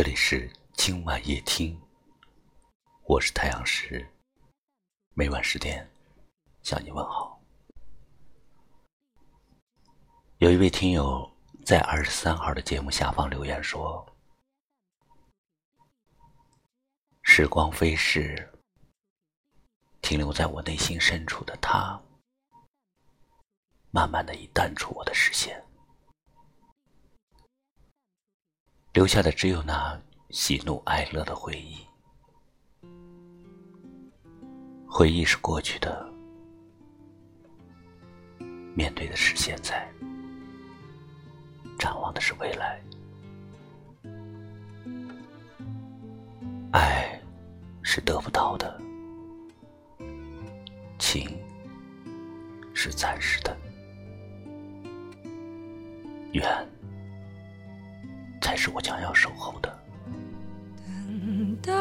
这里是今晚夜听，我是太阳石，每晚十点向你问好。有一位听友在二十三号的节目下方留言说：“时光飞逝，停留在我内心深处的他，慢慢的已淡出我的视线。”留下的只有那喜怒哀乐的回忆，回忆是过去的，面对的是现在，展望的是未来。爱是得不到的，情是暂时的，缘。是我将要守候的。等待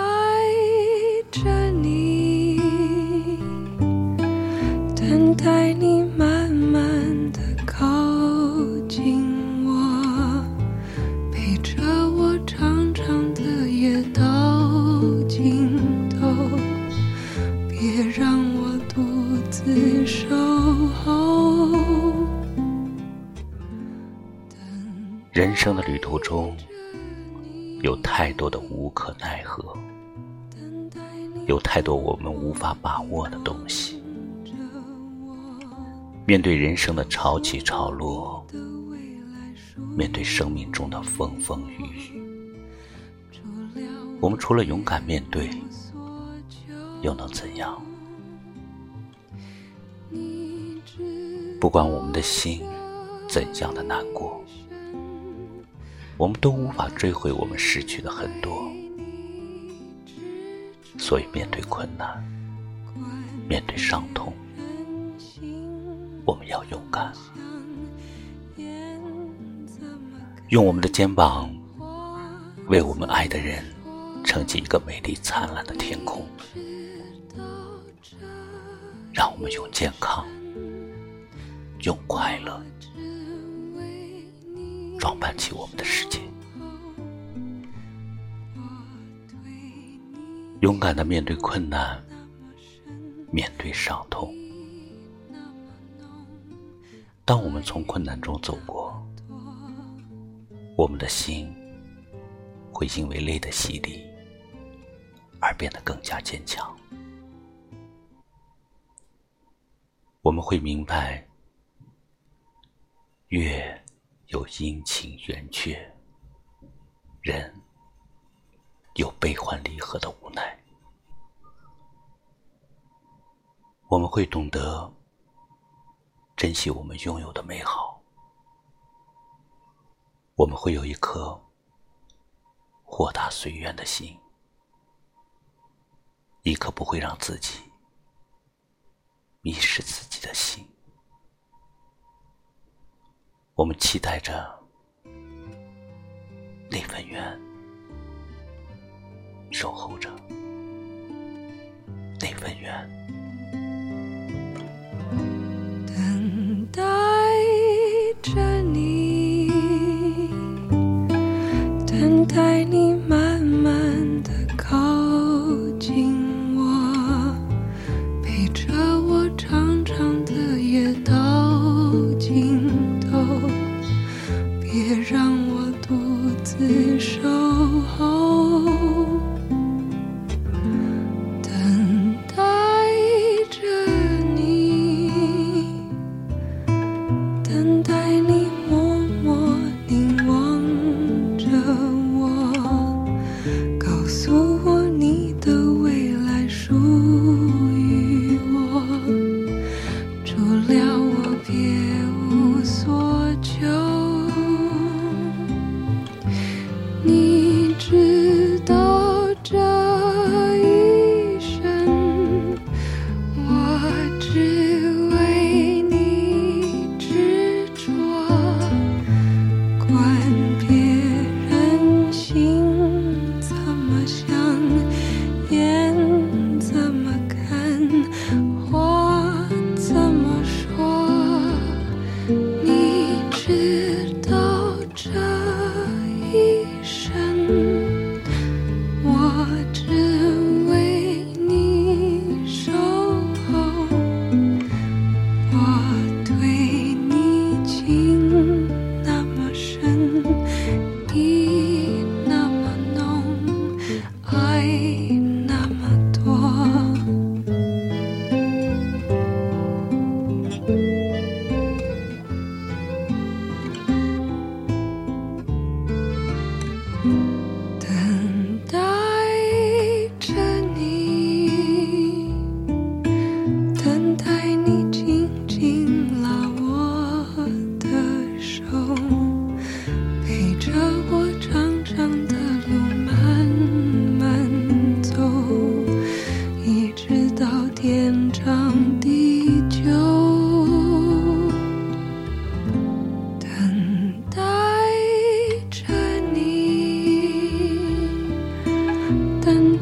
生的旅途中，有太多的无可奈何，有太多我们无法把握的东西。面对人生的潮起潮落，面对生命中的风风雨雨，我们除了勇敢面对，又能怎样？不管我们的心怎样的难过。我们都无法追回我们失去的很多，所以面对困难，面对伤痛，我们要勇敢，用我们的肩膀为我们爱的人撑起一个美丽灿烂的天空，让我们用健康，用快乐。装扮起我们的世界，勇敢的面对困难，面对伤痛。当我们从困难中走过，我们的心会因为泪的洗礼而变得更加坚强。我们会明白，月。有阴晴圆缺，人有悲欢离合的无奈。我们会懂得珍惜我们拥有的美好，我们会有一颗豁达随缘的心，一颗不会让自己迷失自己的心。我们期待着那份缘，守候着那份缘，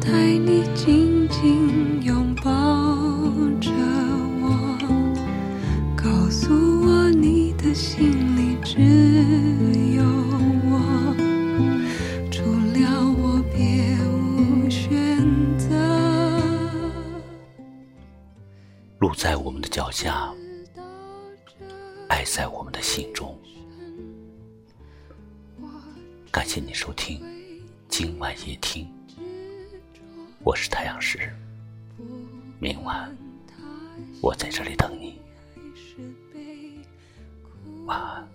等待你紧紧拥抱着我，告诉我你的心里只有我，除了我别无选择。路在我们的脚下，爱在我们的心中。感谢你收听今晚夜听，我是太阳石。明晚我在这里等你，晚安。